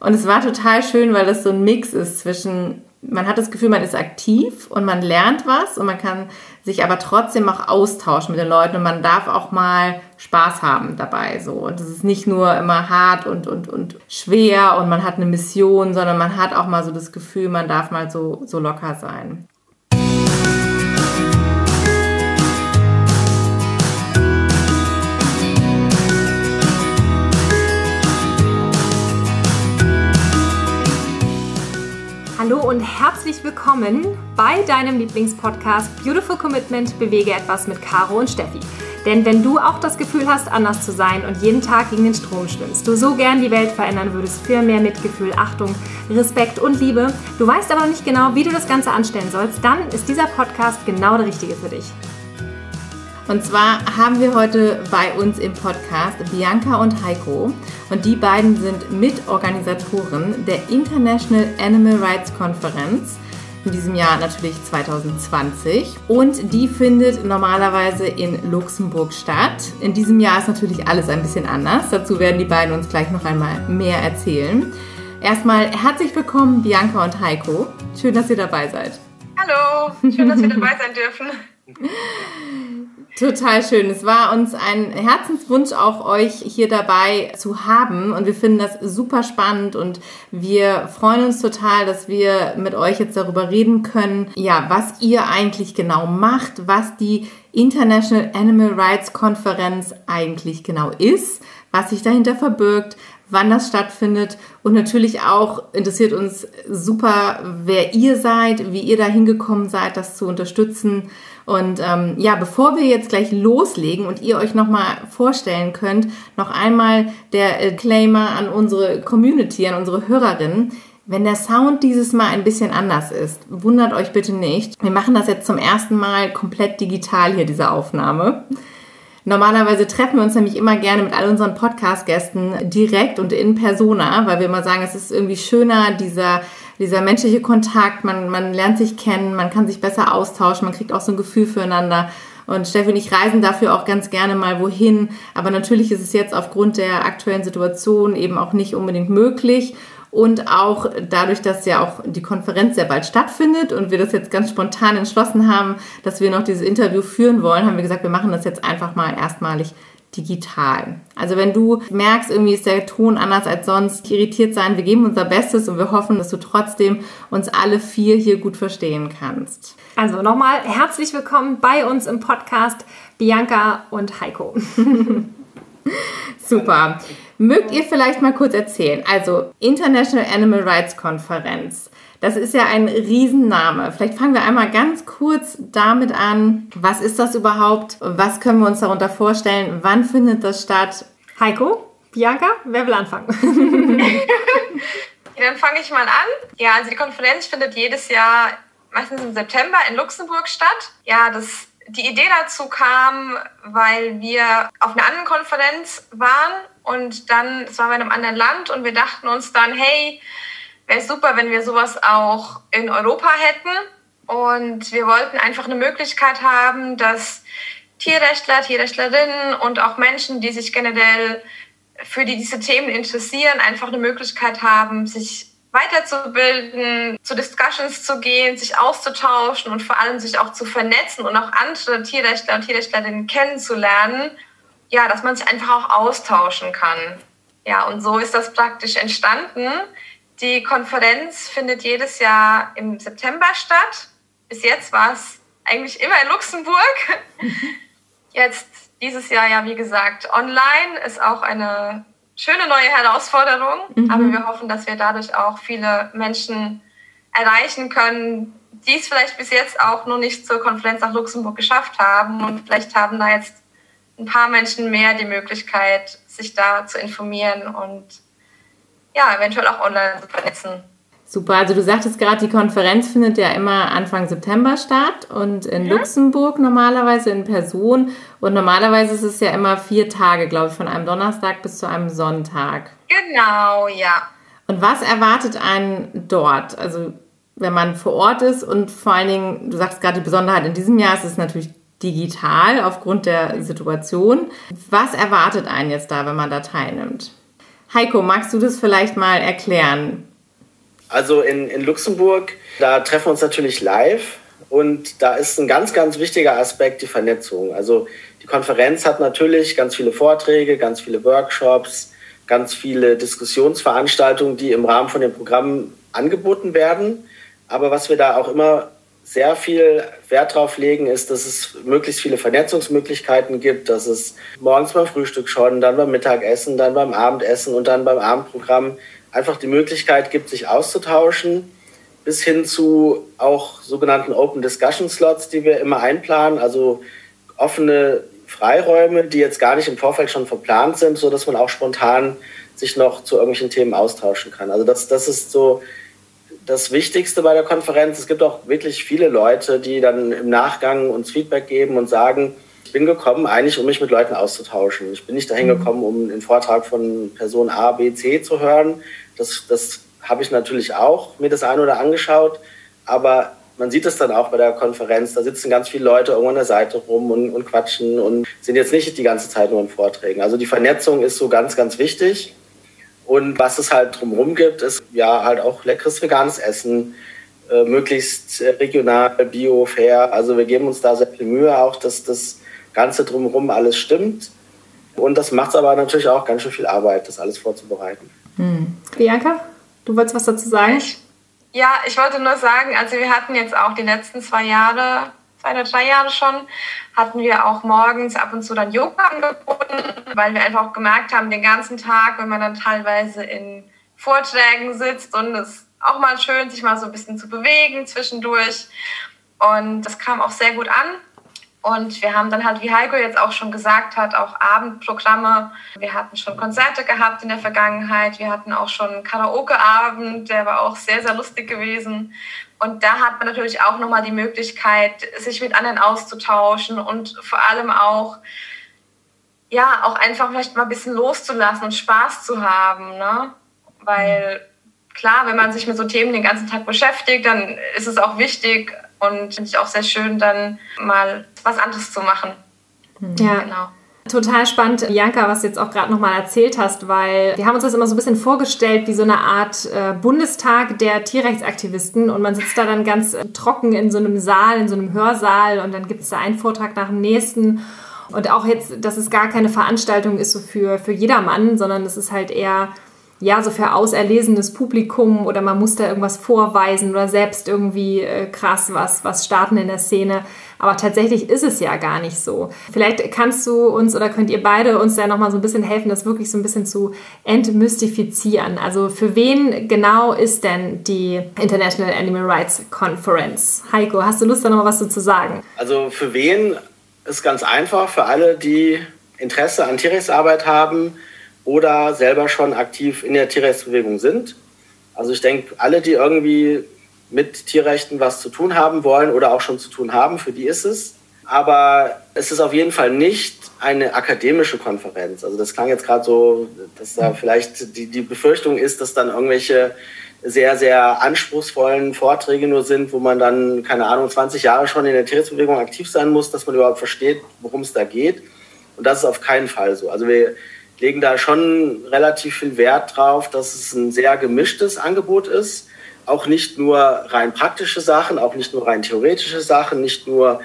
Und es war total schön, weil das so ein Mix ist zwischen, man hat das Gefühl, man ist aktiv und man lernt was und man kann sich aber trotzdem auch austauschen mit den Leuten und man darf auch mal Spaß haben dabei. So. Und es ist nicht nur immer hart und, und, und schwer und man hat eine Mission, sondern man hat auch mal so das Gefühl, man darf mal so, so locker sein. Hallo und herzlich willkommen bei deinem Lieblingspodcast Beautiful Commitment Bewege etwas mit Caro und Steffi. Denn wenn du auch das Gefühl hast, anders zu sein und jeden Tag gegen den Strom schwimmst, du so gern die Welt verändern würdest für mehr Mitgefühl, Achtung, Respekt und Liebe, du weißt aber nicht genau, wie du das Ganze anstellen sollst, dann ist dieser Podcast genau der richtige für dich. Und zwar haben wir heute bei uns im Podcast Bianca und Heiko. Und die beiden sind Mitorganisatoren der International Animal Rights Conference. In diesem Jahr natürlich 2020. Und die findet normalerweise in Luxemburg statt. In diesem Jahr ist natürlich alles ein bisschen anders. Dazu werden die beiden uns gleich noch einmal mehr erzählen. Erstmal herzlich willkommen, Bianca und Heiko. Schön, dass ihr dabei seid. Hallo, schön, dass wir dabei sein dürfen. Total schön. Es war uns ein Herzenswunsch, auch euch hier dabei zu haben. Und wir finden das super spannend und wir freuen uns total, dass wir mit euch jetzt darüber reden können, ja, was ihr eigentlich genau macht, was die International Animal Rights Konferenz eigentlich genau ist, was sich dahinter verbirgt, wann das stattfindet und natürlich auch interessiert uns super, wer ihr seid, wie ihr da hingekommen seid, das zu unterstützen und ähm, ja, bevor wir jetzt gleich loslegen und ihr euch nochmal vorstellen könnt, noch einmal der äh, Claimer an unsere Community, an unsere Hörerinnen. Wenn der Sound dieses Mal ein bisschen anders ist, wundert euch bitte nicht. Wir machen das jetzt zum ersten Mal komplett digital hier, diese Aufnahme. Normalerweise treffen wir uns nämlich immer gerne mit all unseren Podcast-Gästen direkt und in persona, weil wir immer sagen, es ist irgendwie schöner, dieser dieser menschliche Kontakt, man, man lernt sich kennen, man kann sich besser austauschen, man kriegt auch so ein Gefühl füreinander. Und Steffi und ich reisen dafür auch ganz gerne mal wohin. Aber natürlich ist es jetzt aufgrund der aktuellen Situation eben auch nicht unbedingt möglich. Und auch dadurch, dass ja auch die Konferenz sehr bald stattfindet und wir das jetzt ganz spontan entschlossen haben, dass wir noch dieses Interview führen wollen, haben wir gesagt, wir machen das jetzt einfach mal erstmalig digital. Also wenn du merkst, irgendwie ist der Ton anders als sonst, irritiert sein, wir geben unser Bestes und wir hoffen, dass du trotzdem uns alle vier hier gut verstehen kannst. Also nochmal herzlich willkommen bei uns im Podcast Bianca und Heiko. Super. Mögt ihr vielleicht mal kurz erzählen? Also International Animal Rights Konferenz. Das ist ja ein Riesenname. Vielleicht fangen wir einmal ganz kurz damit an. Was ist das überhaupt? Was können wir uns darunter vorstellen? Wann findet das statt? Heiko, Bianca, wer will anfangen? Dann fange ich mal an. Ja, also die Konferenz findet jedes Jahr meistens im September in Luxemburg statt. Ja, das, die Idee dazu kam, weil wir auf einer anderen Konferenz waren und dann, es war bei einem anderen Land und wir dachten uns dann, hey, wäre super, wenn wir sowas auch in Europa hätten. Und wir wollten einfach eine Möglichkeit haben, dass Tierrechtler, Tierrechtlerinnen und auch Menschen, die sich generell für die, diese Themen interessieren, einfach eine Möglichkeit haben, sich weiterzubilden, zu Discussions zu gehen, sich auszutauschen und vor allem sich auch zu vernetzen und auch andere Tierrechtler und Tierrechtlerinnen kennenzulernen. Ja, dass man sich einfach auch austauschen kann. Ja, und so ist das praktisch entstanden. Die Konferenz findet jedes Jahr im September statt. Bis jetzt war es eigentlich immer in Luxemburg. Jetzt dieses Jahr ja, wie gesagt, online ist auch eine schöne neue Herausforderung. Mhm. Aber wir hoffen, dass wir dadurch auch viele Menschen erreichen können, die es vielleicht bis jetzt auch noch nicht zur Konferenz nach Luxemburg geschafft haben. Und vielleicht haben da jetzt ein paar Menschen mehr die Möglichkeit, sich da zu informieren und ja, eventuell auch online zu vernetzen. Super, also du sagtest gerade, die Konferenz findet ja immer Anfang September statt und in ja. Luxemburg normalerweise in Person. Und normalerweise ist es ja immer vier Tage, glaube ich, von einem Donnerstag bis zu einem Sonntag. Genau, ja. Und was erwartet einen dort? Also wenn man vor Ort ist und vor allen Dingen, du sagst gerade die Besonderheit in diesem Jahr, ist es natürlich digital aufgrund der Situation. Was erwartet einen jetzt da, wenn man da teilnimmt? Heiko, magst du das vielleicht mal erklären? Also in, in Luxemburg, da treffen wir uns natürlich live und da ist ein ganz, ganz wichtiger Aspekt die Vernetzung. Also die Konferenz hat natürlich ganz viele Vorträge, ganz viele Workshops, ganz viele Diskussionsveranstaltungen, die im Rahmen von dem Programm angeboten werden. Aber was wir da auch immer sehr viel Wert drauf legen, ist, dass es möglichst viele Vernetzungsmöglichkeiten gibt, dass es morgens beim Frühstück schon, dann beim Mittagessen, dann beim Abendessen und dann beim Abendprogramm einfach die Möglichkeit gibt, sich auszutauschen, bis hin zu auch sogenannten Open Discussion Slots, die wir immer einplanen, also offene Freiräume, die jetzt gar nicht im Vorfeld schon verplant sind, so dass man auch spontan sich noch zu irgendwelchen Themen austauschen kann. Also das, das ist so das Wichtigste bei der Konferenz. Es gibt auch wirklich viele Leute, die dann im Nachgang uns Feedback geben und sagen, ich bin gekommen, eigentlich um mich mit Leuten auszutauschen. Ich bin nicht dahin mhm. gekommen, um einen Vortrag von Person A, B, C zu hören. Das, das habe ich natürlich auch mir das eine oder angeschaut. Aber man sieht es dann auch bei der Konferenz, da sitzen ganz viele Leute irgendwo an der Seite rum und, und quatschen und sind jetzt nicht die ganze Zeit nur in Vorträgen. Also die Vernetzung ist so ganz, ganz wichtig. Und was es halt drumherum gibt, ist ja halt auch leckeres veganes Essen, äh, möglichst regional, bio, fair. Also wir geben uns da sehr viel Mühe auch, dass das Ganze drumherum alles stimmt. Und das macht es aber natürlich auch ganz schön viel Arbeit, das alles vorzubereiten. Hm. Bianca, du wolltest was dazu sagen? Ja, ich wollte nur sagen, also wir hatten jetzt auch die letzten zwei Jahre, zwei oder drei Jahre schon, hatten wir auch morgens ab und zu dann Yoga angeboten, weil wir einfach auch gemerkt haben, den ganzen Tag, wenn man dann teilweise in Vorträgen sitzt und es auch mal schön, sich mal so ein bisschen zu bewegen zwischendurch. Und das kam auch sehr gut an. Und wir haben dann halt, wie Heiko jetzt auch schon gesagt hat, auch Abendprogramme. Wir hatten schon Konzerte gehabt in der Vergangenheit. Wir hatten auch schon Karaoke-Abend, der war auch sehr, sehr lustig gewesen. Und da hat man natürlich auch nochmal die Möglichkeit, sich mit anderen auszutauschen und vor allem auch, ja, auch einfach vielleicht mal ein bisschen loszulassen und Spaß zu haben. Ne? Weil klar, wenn man sich mit so Themen den ganzen Tag beschäftigt, dann ist es auch wichtig, und finde ich auch sehr schön, dann mal was anderes zu machen. Ja, genau. Total spannend, Bianca, was du jetzt auch gerade nochmal erzählt hast, weil wir haben uns das immer so ein bisschen vorgestellt wie so eine Art äh, Bundestag der Tierrechtsaktivisten und man sitzt da dann ganz äh, trocken in so einem Saal, in so einem Hörsaal und dann gibt es da einen Vortrag nach dem nächsten und auch jetzt, dass es gar keine Veranstaltung ist so für, für jedermann, sondern es ist halt eher ja, so für auserlesenes Publikum oder man muss da irgendwas vorweisen oder selbst irgendwie äh, krass was, was starten in der Szene. Aber tatsächlich ist es ja gar nicht so. Vielleicht kannst du uns oder könnt ihr beide uns da nochmal so ein bisschen helfen, das wirklich so ein bisschen zu entmystifizieren. Also für wen genau ist denn die International Animal Rights Conference? Heiko, hast du Lust, da nochmal was zu sagen? Also für wen ist ganz einfach, für alle, die Interesse an Tierrechtsarbeit haben, oder selber schon aktiv in der Tierrechtsbewegung sind. Also ich denke, alle, die irgendwie mit Tierrechten was zu tun haben wollen oder auch schon zu tun haben, für die ist es. Aber es ist auf jeden Fall nicht eine akademische Konferenz. Also das klang jetzt gerade so, dass da vielleicht die, die Befürchtung ist, dass dann irgendwelche sehr, sehr anspruchsvollen Vorträge nur sind, wo man dann, keine Ahnung, 20 Jahre schon in der Tierrechtsbewegung aktiv sein muss, dass man überhaupt versteht, worum es da geht. Und das ist auf keinen Fall so. Also wir, legen da schon relativ viel Wert drauf, dass es ein sehr gemischtes Angebot ist. Auch nicht nur rein praktische Sachen, auch nicht nur rein theoretische Sachen, nicht nur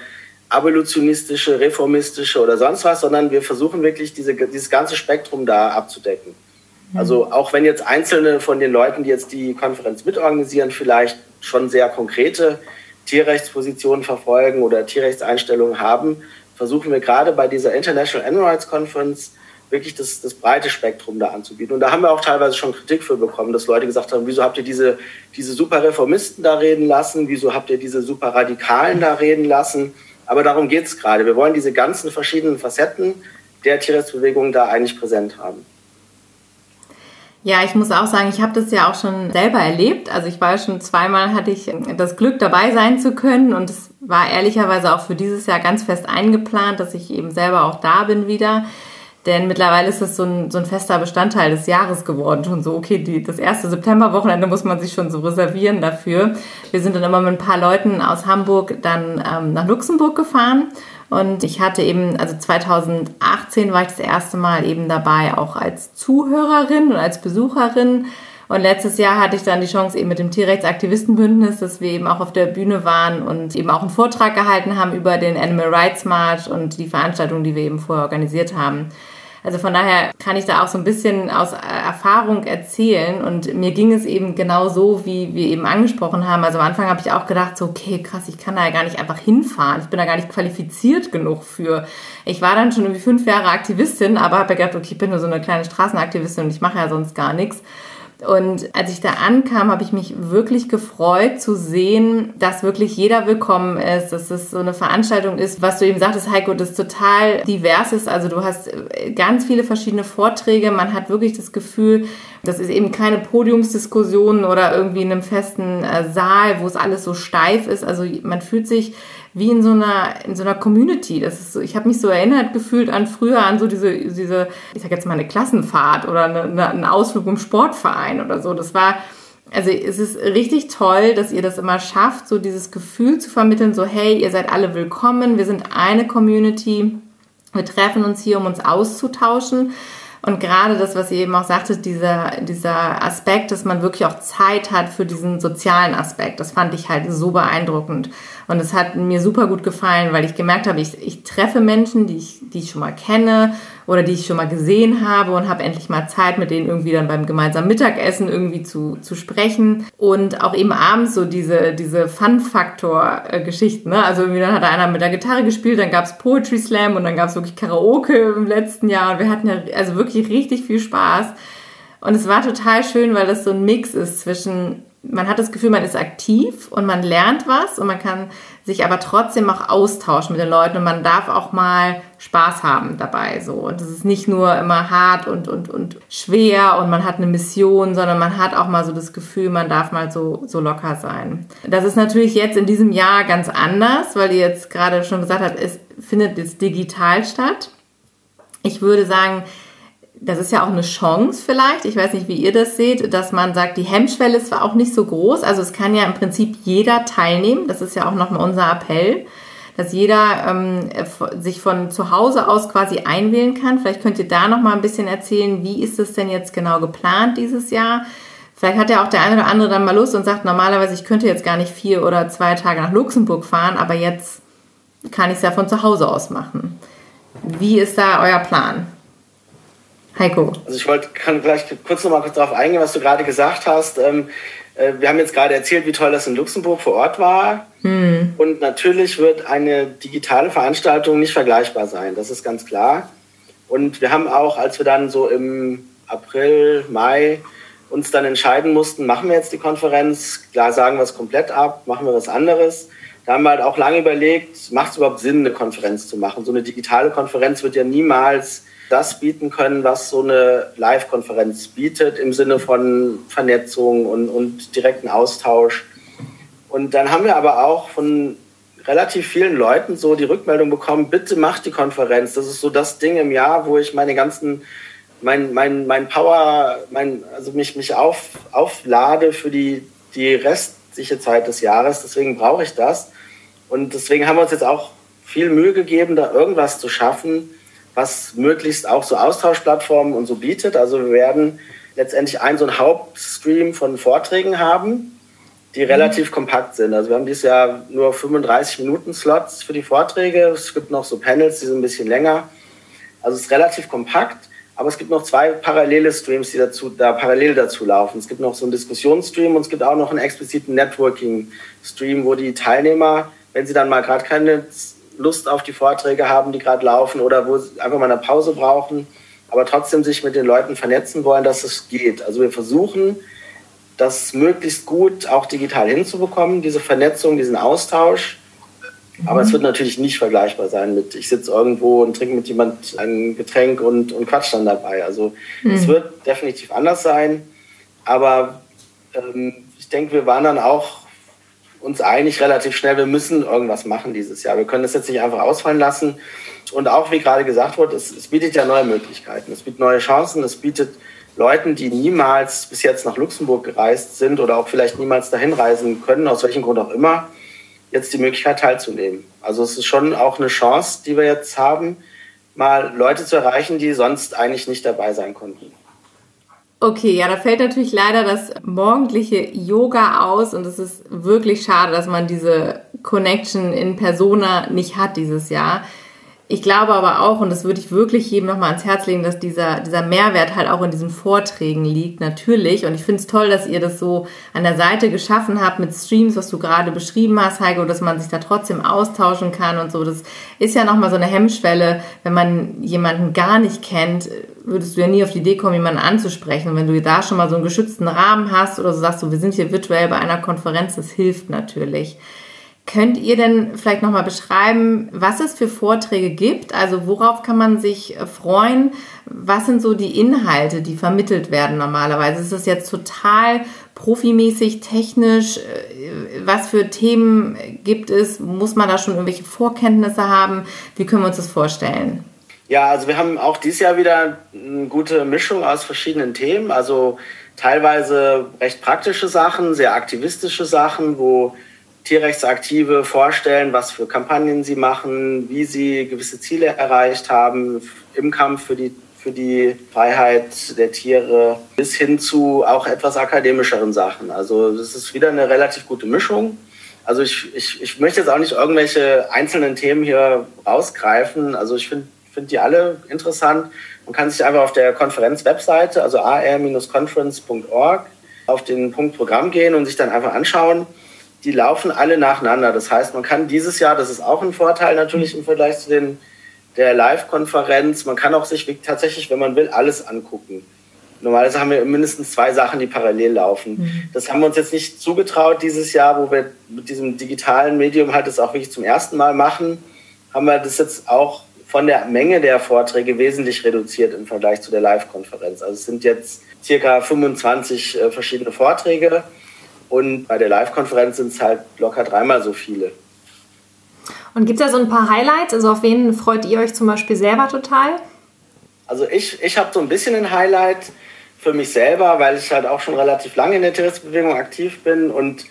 abolitionistische, reformistische oder sonst was, sondern wir versuchen wirklich diese, dieses ganze Spektrum da abzudecken. Mhm. Also auch wenn jetzt einzelne von den Leuten, die jetzt die Konferenz mitorganisieren, vielleicht schon sehr konkrete Tierrechtspositionen verfolgen oder Tierrechtseinstellungen haben, versuchen wir gerade bei dieser International Animal Rights Conference wirklich das, das breite Spektrum da anzubieten. Und da haben wir auch teilweise schon Kritik für bekommen, dass Leute gesagt haben, wieso habt ihr diese, diese super Reformisten da reden lassen, wieso habt ihr diese super Radikalen da reden lassen. Aber darum geht es gerade. Wir wollen diese ganzen verschiedenen Facetten der Tierrechtsbewegung da eigentlich präsent haben. Ja, ich muss auch sagen, ich habe das ja auch schon selber erlebt. Also ich war schon zweimal, hatte ich das Glück dabei sein zu können und es war ehrlicherweise auch für dieses Jahr ganz fest eingeplant, dass ich eben selber auch da bin wieder. Denn mittlerweile ist es so ein, so ein fester Bestandteil des Jahres geworden. Schon so, okay, die, das erste Septemberwochenende muss man sich schon so reservieren dafür. Wir sind dann immer mit ein paar Leuten aus Hamburg dann ähm, nach Luxemburg gefahren. Und ich hatte eben, also 2018 war ich das erste Mal eben dabei, auch als Zuhörerin und als Besucherin. Und letztes Jahr hatte ich dann die Chance eben mit dem Tierrechtsaktivistenbündnis, dass wir eben auch auf der Bühne waren und eben auch einen Vortrag gehalten haben über den Animal Rights March und die Veranstaltung, die wir eben vorher organisiert haben. Also von daher kann ich da auch so ein bisschen aus Erfahrung erzählen. Und mir ging es eben genau so, wie wir eben angesprochen haben. Also am Anfang habe ich auch gedacht, so, okay, krass, ich kann da ja gar nicht einfach hinfahren. Ich bin da gar nicht qualifiziert genug für. Ich war dann schon irgendwie fünf Jahre Aktivistin, aber habe ja gedacht, okay, ich bin nur so eine kleine Straßenaktivistin und ich mache ja sonst gar nichts. Und als ich da ankam, habe ich mich wirklich gefreut zu sehen, dass wirklich jeder willkommen ist, dass es so eine Veranstaltung ist, was du eben sagtest, Heiko, das total divers ist. Also du hast äh, ganz viele verschiedene Vorträge. Man hat wirklich das Gefühl, das ist eben keine Podiumsdiskussion oder irgendwie in einem festen äh, Saal, wo es alles so steif ist. Also man fühlt sich wie in so einer, in so einer Community. Das ist so, ich habe mich so erinnert gefühlt an früher, an so diese, diese, ich sag jetzt mal eine Klassenfahrt oder eine, eine, einen Ausflug im Sportverein oder so. Das war, also es ist richtig toll, dass ihr das immer schafft, so dieses Gefühl zu vermitteln, so hey, ihr seid alle willkommen, wir sind eine Community, wir treffen uns hier, um uns auszutauschen. Und gerade das, was ihr eben auch sagtet, dieser, dieser Aspekt, dass man wirklich auch Zeit hat für diesen sozialen Aspekt, das fand ich halt so beeindruckend. Und es hat mir super gut gefallen, weil ich gemerkt habe, ich, ich treffe Menschen, die ich, die ich schon mal kenne oder die ich schon mal gesehen habe und habe endlich mal Zeit, mit denen irgendwie dann beim gemeinsamen Mittagessen irgendwie zu, zu sprechen. Und auch eben abends so diese, diese Fun-Faktor-Geschichten. Ne? Also irgendwie dann hat einer mit der Gitarre gespielt, dann gab es Poetry Slam und dann gab es wirklich Karaoke im letzten Jahr. Und wir hatten ja also wirklich richtig viel Spaß. Und es war total schön, weil das so ein Mix ist zwischen man hat das Gefühl, man ist aktiv und man lernt was und man kann sich aber trotzdem auch austauschen mit den Leuten und man darf auch mal Spaß haben dabei so und es ist nicht nur immer hart und und und schwer und man hat eine Mission, sondern man hat auch mal so das Gefühl, man darf mal so so locker sein. Das ist natürlich jetzt in diesem Jahr ganz anders, weil ihr jetzt gerade schon gesagt habt, es findet jetzt digital statt. Ich würde sagen, das ist ja auch eine Chance vielleicht, ich weiß nicht, wie ihr das seht, dass man sagt, die Hemmschwelle ist zwar auch nicht so groß, also es kann ja im Prinzip jeder teilnehmen, das ist ja auch nochmal unser Appell, dass jeder ähm, sich von zu Hause aus quasi einwählen kann. Vielleicht könnt ihr da nochmal ein bisschen erzählen, wie ist es denn jetzt genau geplant dieses Jahr? Vielleicht hat ja auch der eine oder andere dann mal Lust und sagt, normalerweise, ich könnte jetzt gar nicht vier oder zwei Tage nach Luxemburg fahren, aber jetzt kann ich es ja von zu Hause aus machen. Wie ist da euer Plan? Heiko. Also ich wollte, kann vielleicht kurz noch mal kurz darauf eingehen, was du gerade gesagt hast. Ähm, äh, wir haben jetzt gerade erzählt, wie toll das in Luxemburg vor Ort war. Hm. Und natürlich wird eine digitale Veranstaltung nicht vergleichbar sein. Das ist ganz klar. Und wir haben auch, als wir dann so im April, Mai uns dann entscheiden mussten, machen wir jetzt die Konferenz, klar sagen wir es komplett ab, machen wir was anderes. Da haben wir halt auch lange überlegt, macht es überhaupt Sinn, eine Konferenz zu machen? So eine digitale Konferenz wird ja niemals das bieten können, was so eine Live-Konferenz bietet im Sinne von Vernetzung und, und direkten Austausch. Und dann haben wir aber auch von relativ vielen Leuten so die Rückmeldung bekommen, bitte macht die Konferenz. Das ist so das Ding im Jahr, wo ich meine ganzen, mein, mein, mein Power, mein, also mich, mich auf, auflade für die, die restliche Zeit des Jahres. Deswegen brauche ich das. Und deswegen haben wir uns jetzt auch viel Mühe gegeben, da irgendwas zu schaffen, was möglichst auch so Austauschplattformen und so bietet. Also wir werden letztendlich einen so einen Hauptstream von Vorträgen haben, die mhm. relativ kompakt sind. Also wir haben dieses Jahr nur 35 Minuten Slots für die Vorträge. Es gibt noch so Panels, die sind ein bisschen länger. Also es ist relativ kompakt. Aber es gibt noch zwei parallele Streams, die dazu, da parallel dazu laufen. Es gibt noch so einen Diskussionsstream und es gibt auch noch einen expliziten Networking-Stream, wo die Teilnehmer, wenn sie dann mal gerade keine Lust auf die Vorträge haben, die gerade laufen oder wo sie einfach mal eine Pause brauchen, aber trotzdem sich mit den Leuten vernetzen wollen, dass es geht. Also wir versuchen, das möglichst gut auch digital hinzubekommen, diese Vernetzung, diesen Austausch. Aber mhm. es wird natürlich nicht vergleichbar sein mit, ich sitze irgendwo und trinke mit jemand ein Getränk und, und quatsch dann dabei. Also mhm. es wird definitiv anders sein. Aber ähm, ich denke, wir waren dann auch uns einig relativ schnell, wir müssen irgendwas machen dieses Jahr. Wir können das jetzt nicht einfach ausfallen lassen. Und auch, wie gerade gesagt wurde, es, es bietet ja neue Möglichkeiten. Es bietet neue Chancen. Es bietet Leuten, die niemals bis jetzt nach Luxemburg gereist sind oder auch vielleicht niemals dahin reisen können, aus welchem Grund auch immer, jetzt die Möglichkeit teilzunehmen. Also es ist schon auch eine Chance, die wir jetzt haben, mal Leute zu erreichen, die sonst eigentlich nicht dabei sein konnten. Okay, ja, da fällt natürlich leider das morgendliche Yoga aus und es ist wirklich schade, dass man diese Connection in Persona nicht hat dieses Jahr. Ich glaube aber auch, und das würde ich wirklich jedem nochmal ans Herz legen, dass dieser, dieser Mehrwert halt auch in diesen Vorträgen liegt, natürlich. Und ich finde es toll, dass ihr das so an der Seite geschaffen habt mit Streams, was du gerade beschrieben hast, Heiko, dass man sich da trotzdem austauschen kann und so. Das ist ja nochmal so eine Hemmschwelle, wenn man jemanden gar nicht kennt, würdest du ja nie auf die Idee kommen, jemanden anzusprechen. Und wenn du da schon mal so einen geschützten Rahmen hast oder so sagst du, wir sind hier virtuell bei einer Konferenz, das hilft natürlich. Könnt ihr denn vielleicht nochmal beschreiben, was es für Vorträge gibt? Also worauf kann man sich äh, freuen? Was sind so die Inhalte, die vermittelt werden normalerweise? Ist das jetzt total profimäßig, technisch? Äh, was für Themen gibt es? Muss man da schon irgendwelche Vorkenntnisse haben? Wie können wir uns das vorstellen? Ja, also wir haben auch dieses Jahr wieder eine gute Mischung aus verschiedenen Themen. Also teilweise recht praktische Sachen, sehr aktivistische Sachen, wo Tierrechtsaktive vorstellen, was für Kampagnen sie machen, wie sie gewisse Ziele erreicht haben im Kampf für die, für die Freiheit der Tiere, bis hin zu auch etwas akademischeren Sachen. Also das ist wieder eine relativ gute Mischung. Also ich, ich, ich möchte jetzt auch nicht irgendwelche einzelnen Themen hier rausgreifen. Also ich finde find die alle interessant. Man kann sich einfach auf der Konferenz-Webseite, also ar-conference.org, auf den Punkt Programm gehen und sich dann einfach anschauen die laufen alle nacheinander. Das heißt, man kann dieses Jahr, das ist auch ein Vorteil natürlich im Vergleich zu den, der Live-Konferenz, man kann auch sich tatsächlich, wenn man will, alles angucken. Normalerweise haben wir mindestens zwei Sachen, die parallel laufen. Mhm. Das haben wir uns jetzt nicht zugetraut dieses Jahr, wo wir mit diesem digitalen Medium halt das auch wirklich zum ersten Mal machen, haben wir das jetzt auch von der Menge der Vorträge wesentlich reduziert im Vergleich zu der Live-Konferenz. Also es sind jetzt circa 25 äh, verschiedene Vorträge und bei der Live-Konferenz sind es halt locker dreimal so viele. Und gibt es da so ein paar Highlights? Also auf wen freut ihr euch zum Beispiel selber total? Also ich, ich habe so ein bisschen ein Highlight für mich selber, weil ich halt auch schon relativ lange in der Tierrechtsbewegung aktiv bin und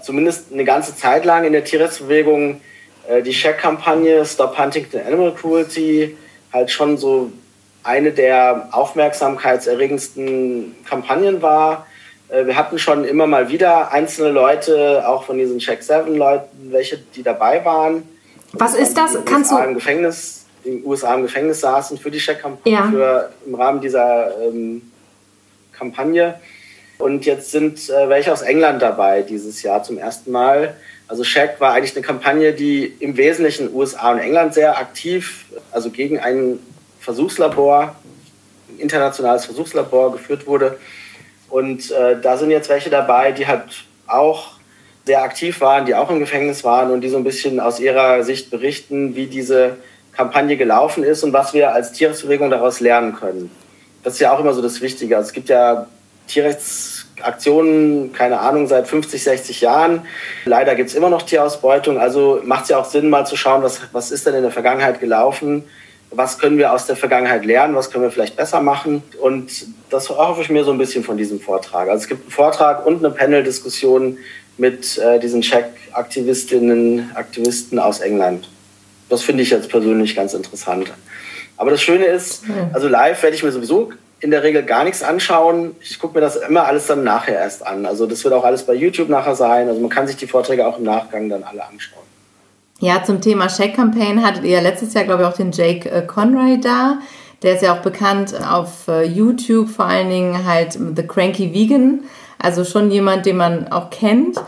zumindest eine ganze Zeit lang in der Tierrechtsbewegung äh, die Check-Kampagne Stop Huntington Animal Cruelty halt schon so eine der aufmerksamkeitserregendsten Kampagnen war wir hatten schon immer mal wieder einzelne Leute, auch von diesen Check 7 Leuten, welche, die dabei waren. Was ist das? Kannst USA du? Im Gefängnis, in den USA im Gefängnis saßen für die Check-Kampagne, ja. im Rahmen dieser ähm, Kampagne. Und jetzt sind äh, welche aus England dabei dieses Jahr zum ersten Mal. Also Check war eigentlich eine Kampagne, die im Wesentlichen USA und England sehr aktiv, also gegen ein Versuchslabor, ein internationales Versuchslabor geführt wurde und äh, da sind jetzt welche dabei, die halt auch sehr aktiv waren, die auch im Gefängnis waren und die so ein bisschen aus ihrer Sicht berichten, wie diese Kampagne gelaufen ist und was wir als Tierrechtsbewegung daraus lernen können. Das ist ja auch immer so das Wichtige. Also es gibt ja Tierrechtsaktionen, keine Ahnung, seit 50, 60 Jahren. Leider gibt es immer noch Tierausbeutung. Also macht es ja auch Sinn, mal zu schauen, was, was ist denn in der Vergangenheit gelaufen was können wir aus der Vergangenheit lernen, was können wir vielleicht besser machen. Und das hoffe ich mir so ein bisschen von diesem Vortrag. Also es gibt einen Vortrag und eine Panel-Diskussion mit äh, diesen Check-Aktivistinnen, Aktivisten aus England. Das finde ich jetzt persönlich ganz interessant. Aber das Schöne ist, also live werde ich mir sowieso in der Regel gar nichts anschauen. Ich gucke mir das immer alles dann nachher erst an. Also das wird auch alles bei YouTube nachher sein. Also man kann sich die Vorträge auch im Nachgang dann alle anschauen. Ja, zum Thema Shake Campaign hattet ihr letztes Jahr, glaube ich, auch den Jake äh, Conray da. Der ist ja auch bekannt auf äh, YouTube, vor allen Dingen halt The Cranky Vegan. Also schon jemand, den man auch kennt.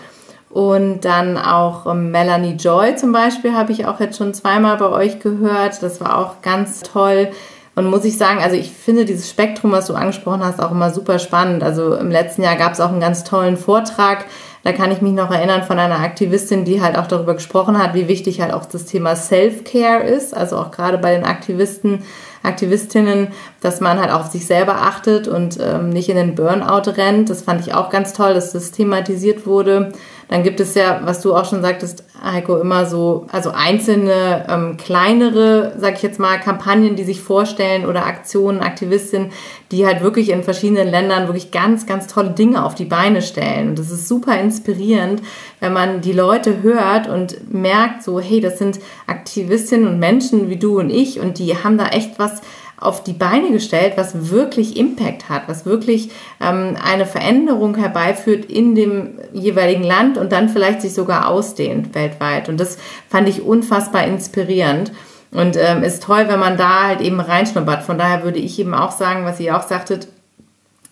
Und dann auch ähm, Melanie Joy zum Beispiel habe ich auch jetzt schon zweimal bei euch gehört. Das war auch ganz toll. Und muss ich sagen, also ich finde dieses Spektrum, was du angesprochen hast, auch immer super spannend. Also im letzten Jahr gab es auch einen ganz tollen Vortrag da kann ich mich noch erinnern von einer Aktivistin, die halt auch darüber gesprochen hat, wie wichtig halt auch das Thema Self-Care ist. Also auch gerade bei den Aktivisten Aktivistinnen, dass man halt auf sich selber achtet und ähm, nicht in den Burnout rennt. Das fand ich auch ganz toll, dass das thematisiert wurde. Dann gibt es ja, was du auch schon sagtest, Heiko, immer so, also einzelne ähm, kleinere, sag ich jetzt mal, Kampagnen, die sich vorstellen oder Aktionen, Aktivistinnen, die halt wirklich in verschiedenen Ländern wirklich ganz, ganz tolle Dinge auf die Beine stellen. Und das ist super inspirierend, wenn man die Leute hört und merkt so, hey, das sind Aktivistinnen und Menschen wie du und ich und die haben da echt was auf die Beine gestellt, was wirklich Impact hat, was wirklich ähm, eine Veränderung herbeiführt in dem jeweiligen Land und dann vielleicht sich sogar ausdehnt weltweit. Und das fand ich unfassbar inspirierend. Und ähm, ist toll, wenn man da halt eben reinschnuppert. Von daher würde ich eben auch sagen, was ihr auch sagtet,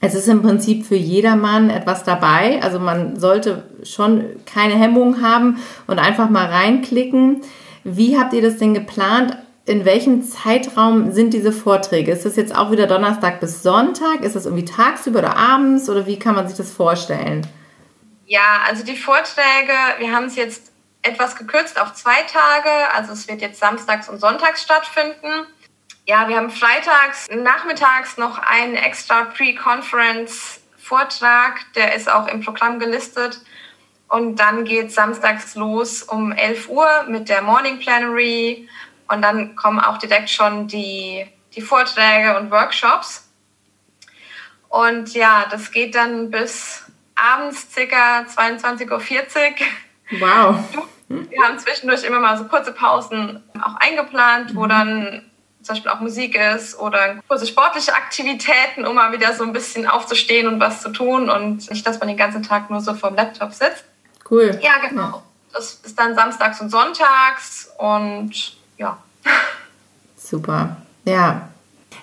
es ist im Prinzip für jedermann etwas dabei. Also man sollte schon keine Hemmungen haben und einfach mal reinklicken. Wie habt ihr das denn geplant? in welchem Zeitraum sind diese Vorträge? Ist das jetzt auch wieder Donnerstag bis Sonntag? Ist das irgendwie tagsüber oder abends oder wie kann man sich das vorstellen? Ja, also die Vorträge, wir haben es jetzt etwas gekürzt auf zwei Tage. Also es wird jetzt samstags und sonntags stattfinden. Ja, wir haben freitags nachmittags noch einen extra Pre-Conference-Vortrag, der ist auch im Programm gelistet. Und dann geht samstags los um 11 Uhr mit der Morning Plenary und dann kommen auch direkt schon die, die Vorträge und Workshops. Und ja, das geht dann bis abends circa 22.40 Uhr. Wow. Wir haben zwischendurch immer mal so kurze Pausen auch eingeplant, wo mhm. dann zum Beispiel auch Musik ist oder kurze sportliche Aktivitäten, um mal wieder so ein bisschen aufzustehen und was zu tun und nicht, dass man den ganzen Tag nur so vorm Laptop sitzt. Cool. Ja, genau. Das ist dann samstags und sonntags und ja. Super. Ja.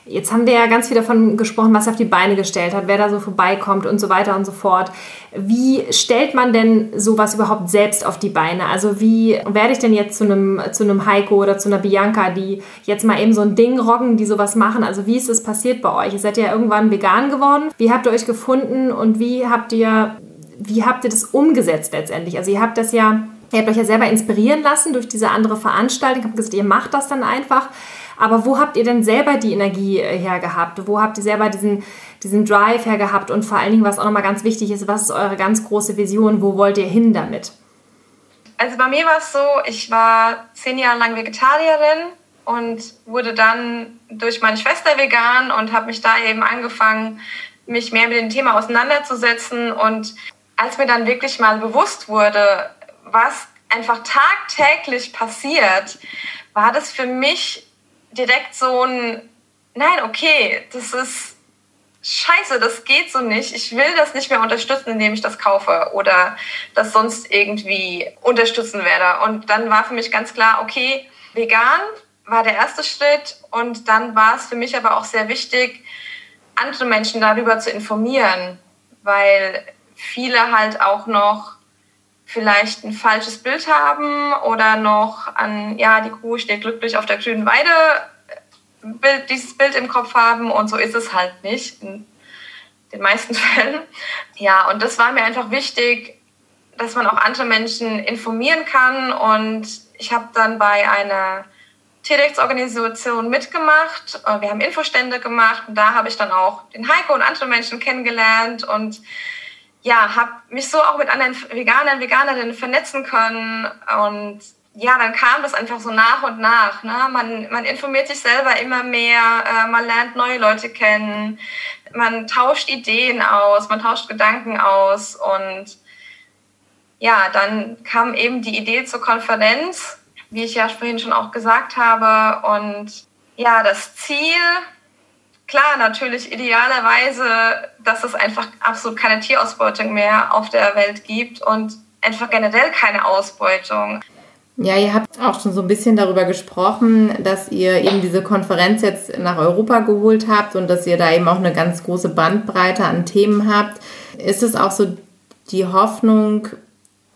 Jetzt haben wir ja ganz viel davon gesprochen, was er auf die Beine gestellt hat, wer da so vorbeikommt und so weiter und so fort. Wie stellt man denn sowas überhaupt selbst auf die Beine? Also wie werde ich denn jetzt zu einem, zu einem Heiko oder zu einer Bianca, die jetzt mal eben so ein Ding rocken, die sowas machen? Also wie ist das passiert bei euch? Ihr seid ja irgendwann vegan geworden. Wie habt ihr euch gefunden und wie habt ihr, wie habt ihr das umgesetzt letztendlich? Also ihr habt das ja Ihr habt euch ja selber inspirieren lassen durch diese andere Veranstaltung. Ich habe gesagt, ihr macht das dann einfach. Aber wo habt ihr denn selber die Energie äh, her gehabt? Wo habt ihr selber diesen, diesen Drive her gehabt? Und vor allen Dingen, was auch nochmal ganz wichtig ist, was ist eure ganz große Vision? Wo wollt ihr hin damit? Also bei mir war es so, ich war zehn Jahre lang Vegetarierin und wurde dann durch meine Schwester vegan und habe mich da eben angefangen, mich mehr mit dem Thema auseinanderzusetzen. Und als mir dann wirklich mal bewusst wurde, was einfach tagtäglich passiert, war das für mich direkt so ein, nein, okay, das ist scheiße, das geht so nicht. Ich will das nicht mehr unterstützen, indem ich das kaufe oder das sonst irgendwie unterstützen werde. Und dann war für mich ganz klar, okay, vegan war der erste Schritt und dann war es für mich aber auch sehr wichtig, andere Menschen darüber zu informieren, weil viele halt auch noch vielleicht ein falsches Bild haben oder noch an, ja, die Kuh steht glücklich auf der grünen Weide, dieses Bild im Kopf haben und so ist es halt nicht in den meisten Fällen. Ja, und das war mir einfach wichtig, dass man auch andere Menschen informieren kann und ich habe dann bei einer Tierrechtsorganisation mitgemacht. Wir haben Infostände gemacht und da habe ich dann auch den Heiko und andere Menschen kennengelernt und ja, habe mich so auch mit anderen Veganern, Veganerinnen vernetzen können und ja, dann kam das einfach so nach und nach. Ne? Man, man informiert sich selber immer mehr, äh, man lernt neue Leute kennen, man tauscht Ideen aus, man tauscht Gedanken aus und ja, dann kam eben die Idee zur Konferenz, wie ich ja vorhin schon auch gesagt habe und ja, das Ziel klar, natürlich idealerweise, dass es einfach absolut keine Tierausbeutung mehr auf der Welt gibt und einfach generell keine Ausbeutung. Ja, ihr habt auch schon so ein bisschen darüber gesprochen, dass ihr eben diese Konferenz jetzt nach Europa geholt habt und dass ihr da eben auch eine ganz große Bandbreite an Themen habt. Ist es auch so die Hoffnung,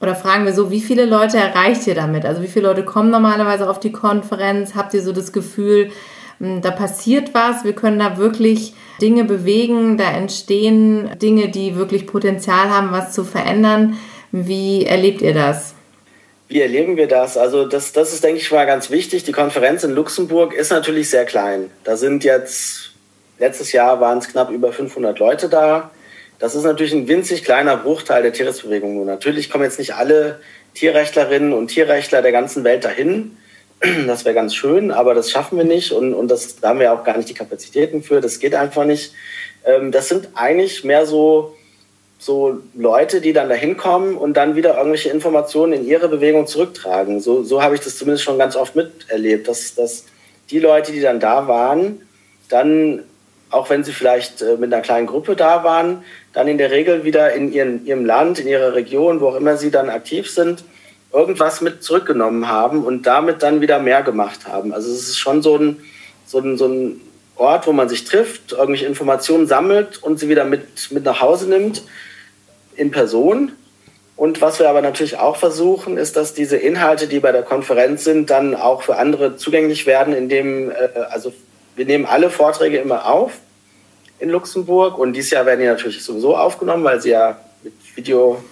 oder fragen wir so, wie viele Leute erreicht ihr damit? Also wie viele Leute kommen normalerweise auf die Konferenz? Habt ihr so das Gefühl, da passiert was, wir können da wirklich Dinge bewegen, da entstehen Dinge, die wirklich Potenzial haben, was zu verändern. Wie erlebt ihr das? Wie erleben wir das? Also das, das ist, denke ich, mal ganz wichtig. Die Konferenz in Luxemburg ist natürlich sehr klein. Da sind jetzt, letztes Jahr waren es knapp über 500 Leute da. Das ist natürlich ein winzig kleiner Bruchteil der Tierrechtsbewegung. Nur natürlich kommen jetzt nicht alle Tierrechtlerinnen und Tierrechtler der ganzen Welt dahin. Das wäre ganz schön, aber das schaffen wir nicht und, und das, da haben wir auch gar nicht die Kapazitäten für. Das geht einfach nicht. Ähm, das sind eigentlich mehr so, so Leute, die dann da hinkommen und dann wieder irgendwelche Informationen in ihre Bewegung zurücktragen. So, so habe ich das zumindest schon ganz oft miterlebt, dass, dass die Leute, die dann da waren, dann, auch wenn sie vielleicht äh, mit einer kleinen Gruppe da waren, dann in der Regel wieder in ihren, ihrem Land, in ihrer Region, wo auch immer sie dann aktiv sind, irgendwas mit zurückgenommen haben und damit dann wieder mehr gemacht haben. Also es ist schon so ein, so ein, so ein Ort, wo man sich trifft, irgendwelche Informationen sammelt und sie wieder mit, mit nach Hause nimmt in Person. Und was wir aber natürlich auch versuchen, ist, dass diese Inhalte, die bei der Konferenz sind, dann auch für andere zugänglich werden, indem, äh, also wir nehmen alle Vorträge immer auf in Luxemburg und dieses Jahr werden die natürlich sowieso aufgenommen, weil sie ja mit Video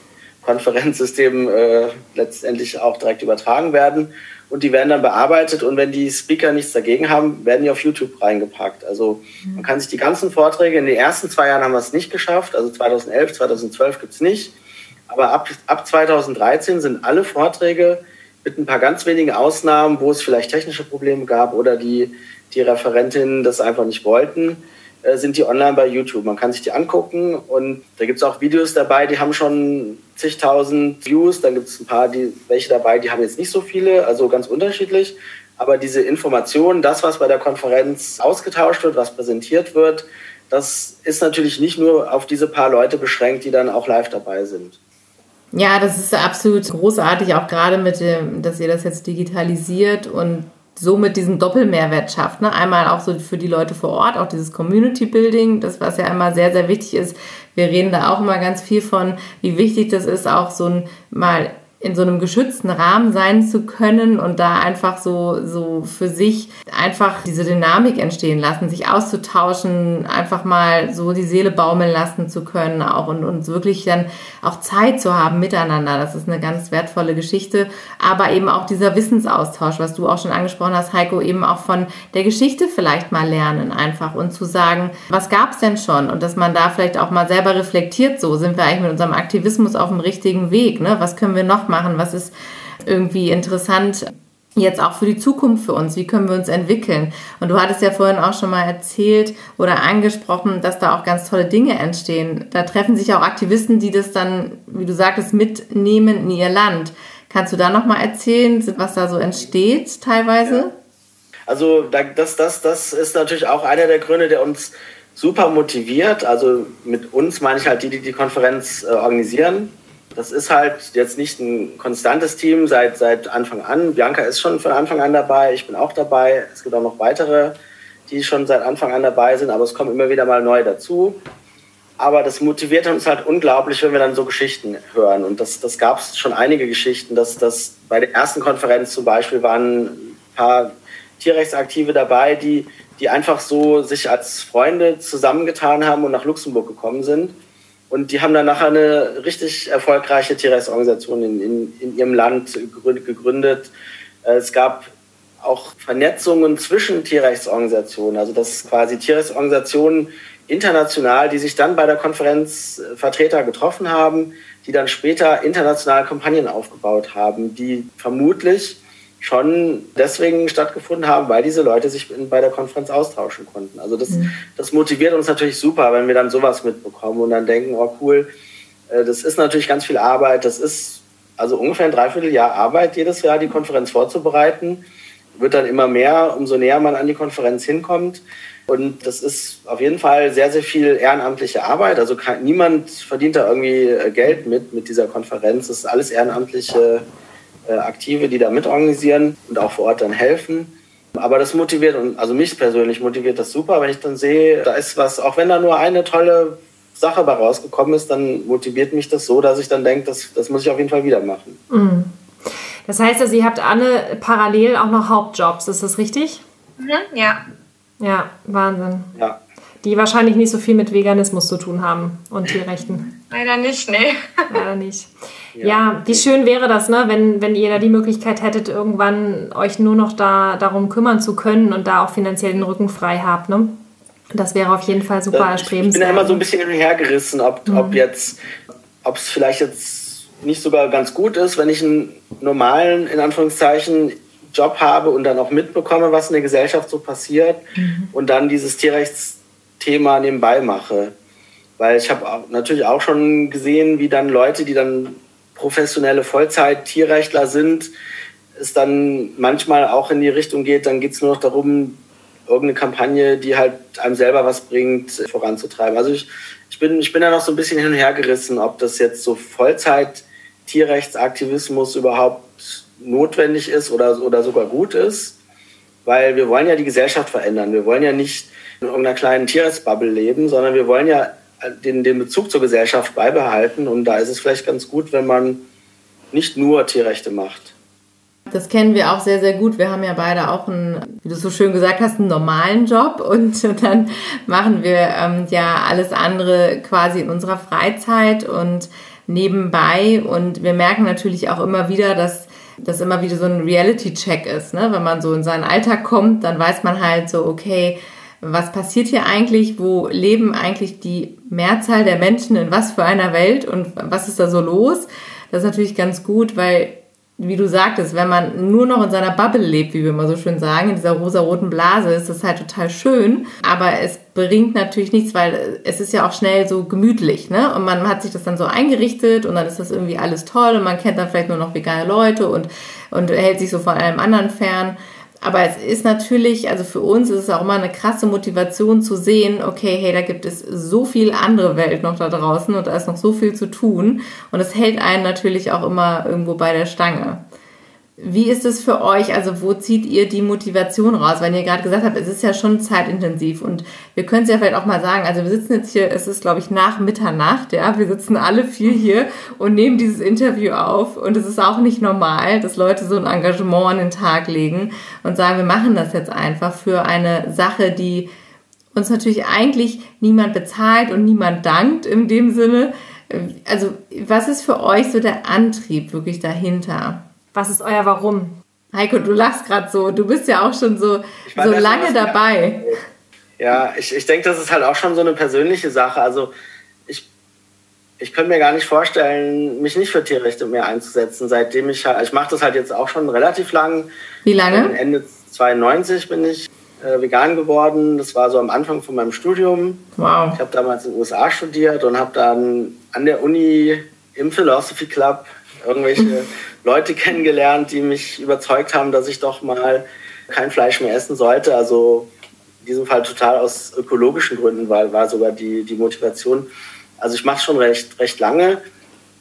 Konferenzsystemen äh, letztendlich auch direkt übertragen werden. Und die werden dann bearbeitet und wenn die Speaker nichts dagegen haben, werden die auf YouTube reingepackt. Also man kann sich die ganzen Vorträge, in den ersten zwei Jahren haben wir es nicht geschafft, also 2011, 2012 gibt es nicht. Aber ab, ab 2013 sind alle Vorträge mit ein paar ganz wenigen Ausnahmen, wo es vielleicht technische Probleme gab oder die, die Referentinnen das einfach nicht wollten, sind die online bei YouTube. Man kann sich die angucken und da gibt es auch Videos dabei, die haben schon zigtausend Views. Dann gibt es ein paar, die, welche dabei, die haben jetzt nicht so viele, also ganz unterschiedlich. Aber diese Informationen, das, was bei der Konferenz ausgetauscht wird, was präsentiert wird, das ist natürlich nicht nur auf diese paar Leute beschränkt, die dann auch live dabei sind. Ja, das ist absolut großartig, auch gerade mit dem, dass ihr das jetzt digitalisiert und somit diesen Doppelmehrwert schafft. Ne? Einmal auch so für die Leute vor Ort, auch dieses Community Building, das was ja immer sehr, sehr wichtig ist. Wir reden da auch immer ganz viel von, wie wichtig das ist, auch so ein mal in so einem geschützten Rahmen sein zu können und da einfach so, so für sich einfach diese Dynamik entstehen lassen, sich auszutauschen, einfach mal so die Seele baumeln lassen zu können auch und, und wirklich dann auch Zeit zu haben miteinander. Das ist eine ganz wertvolle Geschichte. Aber eben auch dieser Wissensaustausch, was du auch schon angesprochen hast, Heiko, eben auch von der Geschichte vielleicht mal lernen einfach und zu sagen, was gab's denn schon? Und dass man da vielleicht auch mal selber reflektiert, so sind wir eigentlich mit unserem Aktivismus auf dem richtigen Weg, ne? Was können wir noch machen? Was ist irgendwie interessant? Jetzt auch für die Zukunft für uns. Wie können wir uns entwickeln? Und du hattest ja vorhin auch schon mal erzählt oder angesprochen, dass da auch ganz tolle Dinge entstehen. Da treffen sich auch Aktivisten, die das dann, wie du sagtest, mitnehmen in ihr Land. Kannst du da noch mal erzählen, was da so entsteht teilweise? Ja. Also das, das, das ist natürlich auch einer der Gründe, der uns super motiviert. Also mit uns meine ich halt die, die die Konferenz äh, organisieren das ist halt jetzt nicht ein konstantes Team seit, seit Anfang an. Bianca ist schon von Anfang an dabei, ich bin auch dabei. Es gibt auch noch weitere, die schon seit Anfang an dabei sind, aber es kommen immer wieder mal neue dazu. Aber das motiviert uns halt unglaublich, wenn wir dann so Geschichten hören. Und das, das gab es schon einige Geschichten. Dass, dass bei der ersten Konferenz zum Beispiel waren ein paar Tierrechtsaktive dabei, die, die einfach so sich als Freunde zusammengetan haben und nach Luxemburg gekommen sind und die haben dann nachher eine richtig erfolgreiche Tierrechtsorganisation in, in, in ihrem Land gegründet. Äh, es gab auch Vernetzungen zwischen Tierrechtsorganisationen, also dass quasi Tierrechtsorganisationen international, die sich dann bei der Konferenz äh, Vertreter getroffen haben, die dann später internationale Kampagnen aufgebaut haben, die vermutlich schon deswegen stattgefunden haben, weil diese Leute sich bei der Konferenz austauschen konnten. Also das, mhm. das motiviert uns natürlich super, wenn wir dann sowas mitbekommen und dann denken, oh cool, äh, das ist natürlich ganz viel Arbeit, das ist also ungefähr ein Dreivierteljahr Arbeit jedes Jahr, die Konferenz vorzubereiten. Wird dann immer mehr, umso näher man an die Konferenz hinkommt. Und das ist auf jeden Fall sehr, sehr viel ehrenamtliche Arbeit. Also kann, niemand verdient da irgendwie äh, Geld mit, mit dieser Konferenz. Das ist alles ehrenamtliche äh, Aktive, die da mitorganisieren und auch vor Ort dann helfen. Aber das motiviert, und also mich persönlich motiviert das super, wenn ich dann sehe, da ist was, auch wenn da nur eine tolle Sache bei rausgekommen ist, dann motiviert mich das so, dass ich dann denke, das, das muss ich auf jeden Fall wieder machen. Mhm. Das heißt also, ihr habt alle parallel auch noch Hauptjobs, ist das richtig? Mhm, ja. Ja, Wahnsinn. Ja. Die wahrscheinlich nicht so viel mit Veganismus zu tun haben und Tierrechten. Leider nicht, nee. Leider nicht. Ja, ja wie schön wäre das, ne, wenn, wenn ihr da die Möglichkeit hättet, irgendwann euch nur noch da darum kümmern zu können und da auch finanziell den Rücken frei habt, ne? Das wäre auf jeden Fall super erstrebenswert. Ich bin ja immer so ein bisschen hinhergerissen, ob, mhm. ob jetzt, ob es vielleicht jetzt nicht sogar ganz gut ist, wenn ich einen normalen, in Anführungszeichen, Job habe und dann auch mitbekomme, was in der Gesellschaft so passiert mhm. und dann dieses Tierrechtsthema nebenbei mache. Weil ich habe natürlich auch schon gesehen, wie dann Leute, die dann professionelle Vollzeit-Tierrechtler sind, es dann manchmal auch in die Richtung geht, dann geht es nur noch darum, irgendeine Kampagne, die halt einem selber was bringt, voranzutreiben. Also ich, ich, bin, ich bin da noch so ein bisschen hin und her gerissen, ob das jetzt so Vollzeit-Tierrechtsaktivismus überhaupt notwendig ist oder, oder sogar gut ist. Weil wir wollen ja die Gesellschaft verändern. Wir wollen ja nicht in irgendeiner kleinen Tierrechtsbubble leben, sondern wir wollen ja den, den Bezug zur Gesellschaft beibehalten. Und da ist es vielleicht ganz gut, wenn man nicht nur Tierrechte macht. Das kennen wir auch sehr, sehr gut. Wir haben ja beide auch einen, wie du so schön gesagt hast, einen normalen Job und dann machen wir ähm, ja alles andere quasi in unserer Freizeit und nebenbei. Und wir merken natürlich auch immer wieder, dass das immer wieder so ein Reality-Check ist. Ne? Wenn man so in seinen Alltag kommt, dann weiß man halt so, okay, was passiert hier eigentlich? Wo leben eigentlich die Mehrzahl der Menschen in was für einer Welt und was ist da so los? Das ist natürlich ganz gut, weil wie du sagtest, wenn man nur noch in seiner Bubble lebt, wie wir immer so schön sagen, in dieser rosa-roten Blase, ist das halt total schön. Aber es bringt natürlich nichts, weil es ist ja auch schnell so gemütlich, ne? Und man hat sich das dann so eingerichtet und dann ist das irgendwie alles toll und man kennt dann vielleicht nur noch vegane Leute und, und hält sich so von allem anderen fern. Aber es ist natürlich, also für uns ist es auch immer eine krasse Motivation zu sehen, okay, hey, da gibt es so viel andere Welt noch da draußen und da ist noch so viel zu tun. Und es hält einen natürlich auch immer irgendwo bei der Stange. Wie ist es für euch? Also wo zieht ihr die Motivation raus? Wenn ihr gerade gesagt habt, es ist ja schon zeitintensiv und wir können es ja vielleicht auch mal sagen. Also wir sitzen jetzt hier, es ist glaube ich nach Mitternacht, ja. Wir sitzen alle vier hier und nehmen dieses Interview auf und es ist auch nicht normal, dass Leute so ein Engagement an den Tag legen und sagen, wir machen das jetzt einfach für eine Sache, die uns natürlich eigentlich niemand bezahlt und niemand dankt in dem Sinne. Also was ist für euch so der Antrieb wirklich dahinter? Was ist euer Warum? Heiko, du lachst gerade so. Du bist ja auch schon so, so lange dabei. Ja, ich, ich denke, das ist halt auch schon so eine persönliche Sache. Also ich, ich könnte mir gar nicht vorstellen, mich nicht für Tierrechte mehr einzusetzen, seitdem ich halt, ich mache das halt jetzt auch schon relativ lang. Wie lange? Ende 92 bin ich äh, vegan geworden. Das war so am Anfang von meinem Studium. Wow. Ich habe damals in den USA studiert und habe dann an der Uni im Philosophy Club irgendwelche Leute kennengelernt, die mich überzeugt haben, dass ich doch mal kein Fleisch mehr essen sollte. Also in diesem Fall total aus ökologischen Gründen, weil war sogar die, die Motivation. Also ich mache schon recht, recht lange.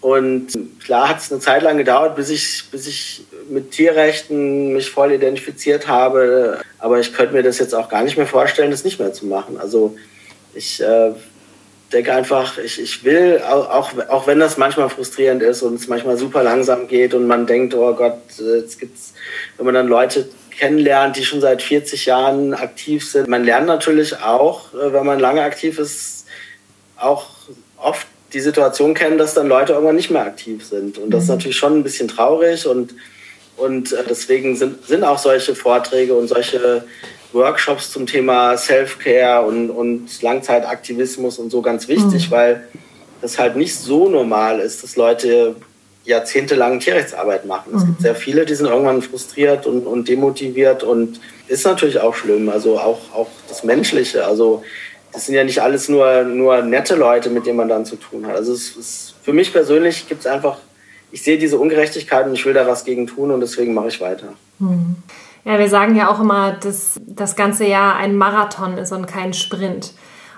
Und klar hat es eine Zeit lang gedauert, bis ich, bis ich mit Tierrechten mich voll identifiziert habe. Aber ich könnte mir das jetzt auch gar nicht mehr vorstellen, das nicht mehr zu machen. Also ich äh, denke einfach, ich, ich will, auch, auch wenn das manchmal frustrierend ist und es manchmal super langsam geht und man denkt, oh Gott, jetzt gibt's, wenn man dann Leute kennenlernt, die schon seit 40 Jahren aktiv sind. Man lernt natürlich auch, äh, wenn man lange aktiv ist, auch oft die Situation kennen, dass dann Leute irgendwann nicht mehr aktiv sind. Und das ist mhm. natürlich schon ein bisschen traurig und, und äh, deswegen sind, sind auch solche Vorträge und solche Workshops zum Thema Self-Care und, und Langzeitaktivismus und so ganz wichtig, mhm. weil das halt nicht so normal ist, dass Leute jahrzehntelang Tierrechtsarbeit machen. Es mhm. gibt sehr viele, die sind irgendwann frustriert und, und demotiviert und ist natürlich auch schlimm. Also auch, auch das Menschliche. Also das sind ja nicht alles nur, nur nette Leute, mit denen man dann zu tun hat. Also es ist, für mich persönlich gibt es einfach, ich sehe diese Ungerechtigkeit und ich will da was gegen tun und deswegen mache ich weiter. Mhm. Ja, wir sagen ja auch immer, dass das ganze Jahr ein Marathon ist und kein Sprint.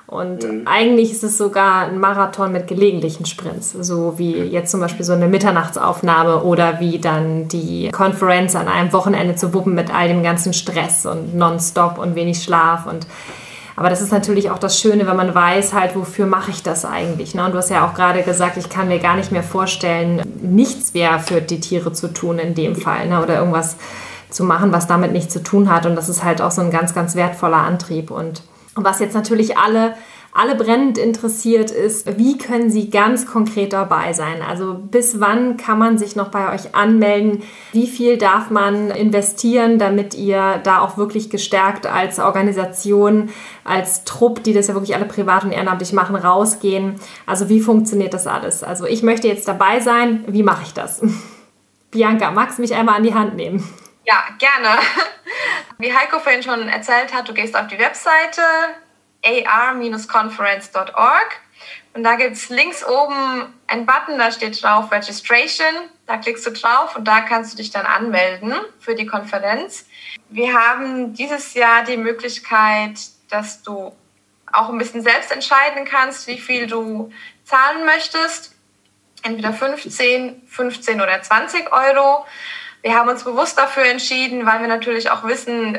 Und mhm. eigentlich ist es sogar ein Marathon mit gelegentlichen Sprints, so wie jetzt zum Beispiel so eine Mitternachtsaufnahme oder wie dann die Konferenz an einem Wochenende zu wuppen mit all dem ganzen Stress und Nonstop und wenig Schlaf und aber das ist natürlich auch das Schöne, wenn man weiß halt, wofür mache ich das eigentlich. Ne? Und du hast ja auch gerade gesagt, ich kann mir gar nicht mehr vorstellen, nichts mehr für die Tiere zu tun in dem Fall ne? oder irgendwas zu machen, was damit nichts zu tun hat. Und das ist halt auch so ein ganz, ganz wertvoller Antrieb. Und was jetzt natürlich alle alle brennend interessiert ist, wie können Sie ganz konkret dabei sein? Also bis wann kann man sich noch bei euch anmelden? Wie viel darf man investieren, damit ihr da auch wirklich gestärkt als Organisation, als Trupp, die das ja wirklich alle privat und ehrenamtlich machen, rausgehen? Also wie funktioniert das alles? Also ich möchte jetzt dabei sein. Wie mache ich das? Bianca, magst du mich einmal an die Hand nehmen? Ja, gerne. Wie Heiko vorhin schon erzählt hat, du gehst auf die Webseite ar-conference.org und da gibt es links oben einen Button, da steht drauf Registration. Da klickst du drauf und da kannst du dich dann anmelden für die Konferenz. Wir haben dieses Jahr die Möglichkeit, dass du auch ein bisschen selbst entscheiden kannst, wie viel du zahlen möchtest. Entweder 15, 15 oder 20 Euro. Wir haben uns bewusst dafür entschieden, weil wir natürlich auch wissen,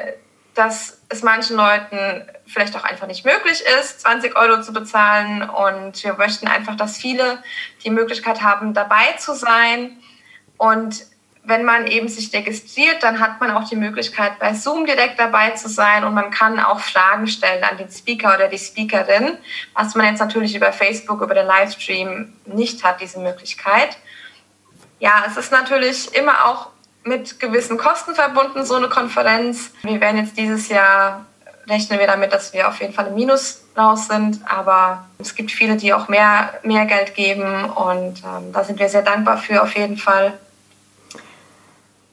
dass es manchen Leuten vielleicht auch einfach nicht möglich ist, 20 Euro zu bezahlen. Und wir möchten einfach, dass viele die Möglichkeit haben, dabei zu sein. Und wenn man eben sich registriert, dann hat man auch die Möglichkeit, bei Zoom direkt dabei zu sein und man kann auch Fragen stellen an den Speaker oder die Speakerin, was man jetzt natürlich über Facebook, über den Livestream nicht hat, diese Möglichkeit. Ja, es ist natürlich immer auch mit gewissen Kosten verbunden, so eine Konferenz. Wir werden jetzt dieses Jahr, rechnen wir damit, dass wir auf jeden Fall im Minus raus sind, aber es gibt viele, die auch mehr, mehr Geld geben und ähm, da sind wir sehr dankbar für auf jeden Fall.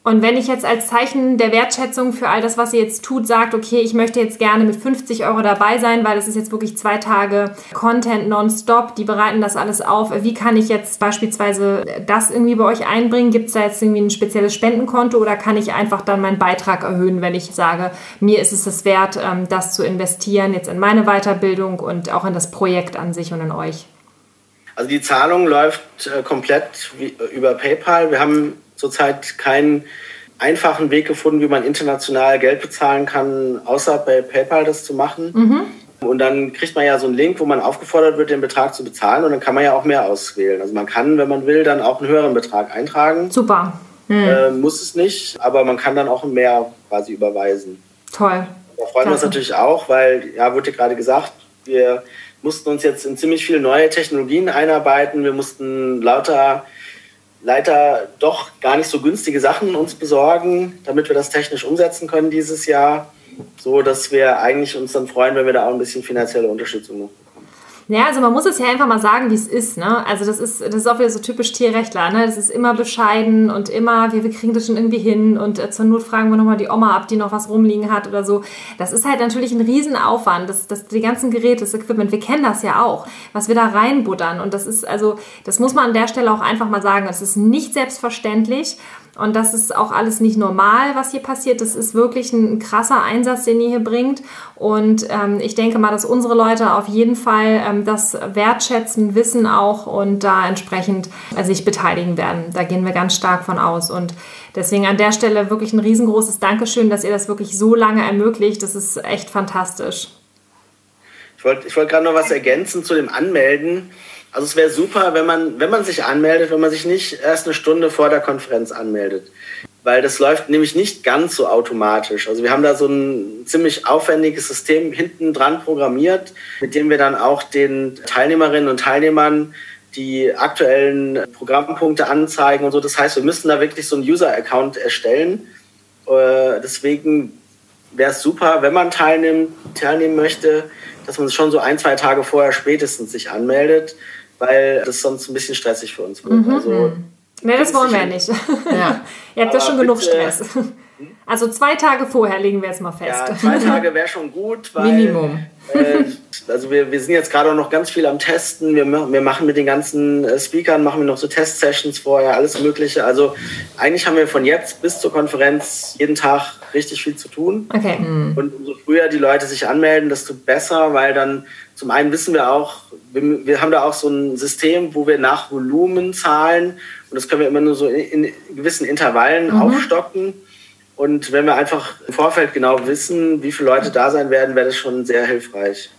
Und wenn ich jetzt als Zeichen der Wertschätzung für all das, was ihr jetzt tut, sagt, okay, ich möchte jetzt gerne mit 50 Euro dabei sein, weil es ist jetzt wirklich zwei Tage Content nonstop, die bereiten das alles auf. Wie kann ich jetzt beispielsweise das irgendwie bei euch einbringen? Gibt es da jetzt irgendwie ein spezielles Spendenkonto oder kann ich einfach dann meinen Beitrag erhöhen, wenn ich sage, mir ist es es wert, ähm, das zu investieren, jetzt in meine Weiterbildung und auch in das Projekt an sich und in euch? Also die Zahlung läuft äh, komplett über PayPal. Wir haben zurzeit keinen einfachen Weg gefunden, wie man international Geld bezahlen kann, außer bei PayPal das zu machen. Mhm. Und dann kriegt man ja so einen Link, wo man aufgefordert wird, den Betrag zu bezahlen. Und dann kann man ja auch mehr auswählen. Also man kann, wenn man will, dann auch einen höheren Betrag eintragen. Super. Mhm. Äh, muss es nicht, aber man kann dann auch mehr quasi überweisen. Toll. Da freuen wir uns natürlich auch, weil, ja, wurde gerade gesagt, wir mussten uns jetzt in ziemlich viele neue Technologien einarbeiten. Wir mussten lauter leider doch gar nicht so günstige Sachen uns besorgen, damit wir das technisch umsetzen können dieses Jahr, so dass wir eigentlich uns dann freuen, wenn wir da auch ein bisschen finanzielle Unterstützung noch ja, also man muss es ja einfach mal sagen, wie es ist. Ne? Also das ist, das ist auch wieder so typisch Tierrechtler. Ne? Das ist immer bescheiden und immer, wir, wir kriegen das schon irgendwie hin und äh, zur Not fragen wir nochmal die Oma ab, die noch was rumliegen hat oder so. Das ist halt natürlich ein Riesenaufwand. Das, das, die ganzen Geräte, das Equipment, wir kennen das ja auch, was wir da reinbuddern. Und das ist also, das muss man an der Stelle auch einfach mal sagen. Das ist nicht selbstverständlich. Und das ist auch alles nicht normal, was hier passiert. Das ist wirklich ein krasser Einsatz, den ihr hier bringt. Und ähm, ich denke mal, dass unsere Leute auf jeden Fall ähm, das wertschätzen, wissen auch und da entsprechend äh, sich beteiligen werden. Da gehen wir ganz stark von aus. Und deswegen an der Stelle wirklich ein riesengroßes Dankeschön, dass ihr das wirklich so lange ermöglicht. Das ist echt fantastisch. Ich wollte ich wollt gerade noch was ergänzen zu dem Anmelden. Also es wäre super, wenn man, wenn man sich anmeldet, wenn man sich nicht erst eine Stunde vor der Konferenz anmeldet. Weil das läuft nämlich nicht ganz so automatisch. Also wir haben da so ein ziemlich aufwendiges System hinten dran programmiert, mit dem wir dann auch den Teilnehmerinnen und Teilnehmern die aktuellen Programmpunkte anzeigen und so. Das heißt, wir müssen da wirklich so einen User-Account erstellen. Äh, deswegen wäre es super, wenn man teilnimmt, teilnehmen möchte, dass man schon so ein, zwei Tage vorher spätestens sich anmeldet weil das sonst ein bisschen stressig für uns wird. Mhm. Also, nee, das wollen wir ja nicht. Ja. Ihr habt ja schon genug Stress. Also zwei Tage vorher legen wir jetzt mal fest. Ja, zwei Tage wäre schon gut. Weil, Minimum. Äh, also wir, wir sind jetzt gerade auch noch ganz viel am Testen. Wir, wir machen mit den ganzen äh, Speakern, machen wir noch so Test-Sessions vorher, alles mögliche. Also eigentlich haben wir von jetzt bis zur Konferenz jeden Tag richtig viel zu tun. Okay. Mhm. Und umso früher die Leute sich anmelden, desto besser, weil dann zum einen wissen wir auch, wir, wir haben da auch so ein System, wo wir nach Volumen zahlen und das können wir immer nur so in, in gewissen Intervallen mhm. aufstocken. Und wenn wir einfach im Vorfeld genau wissen, wie viele Leute da sein werden, wäre das schon sehr hilfreich.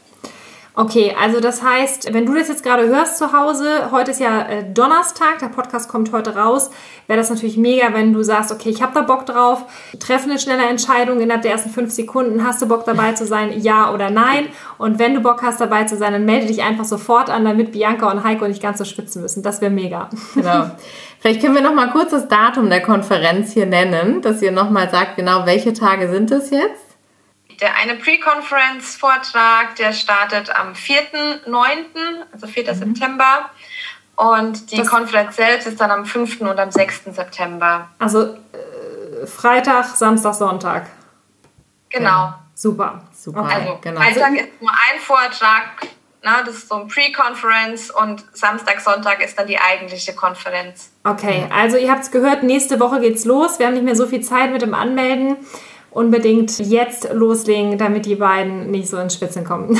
Okay, also das heißt, wenn du das jetzt gerade hörst zu Hause, heute ist ja äh, Donnerstag, der Podcast kommt heute raus, wäre das natürlich mega, wenn du sagst, okay, ich habe da Bock drauf, treffe eine schnelle Entscheidung innerhalb der ersten fünf Sekunden, hast du Bock dabei zu sein, ja oder nein? Und wenn du Bock hast dabei zu sein, dann melde dich einfach sofort an, damit Bianca und Heiko nicht ganz so schwitzen müssen. Das wäre mega. Genau. Vielleicht können wir noch mal kurz das Datum der Konferenz hier nennen, dass ihr noch mal sagt, genau welche Tage sind es jetzt? Der eine Pre-Conference-Vortrag, der startet am 4.9., also 4. Mhm. September. Und die das Konferenz selbst ist dann am 5. und am 6. September. Also äh, Freitag, Samstag, Sonntag. Genau. Ja, super. Super. Also genau. Freitag ist nur ein Vortrag, na, das ist so ein Pre-Conference und Samstag, Sonntag ist dann die eigentliche Konferenz. Okay, also ihr habt es gehört, nächste Woche geht's los. Wir haben nicht mehr so viel Zeit mit dem Anmelden unbedingt jetzt loslegen, damit die beiden nicht so ins Schwitzen kommen.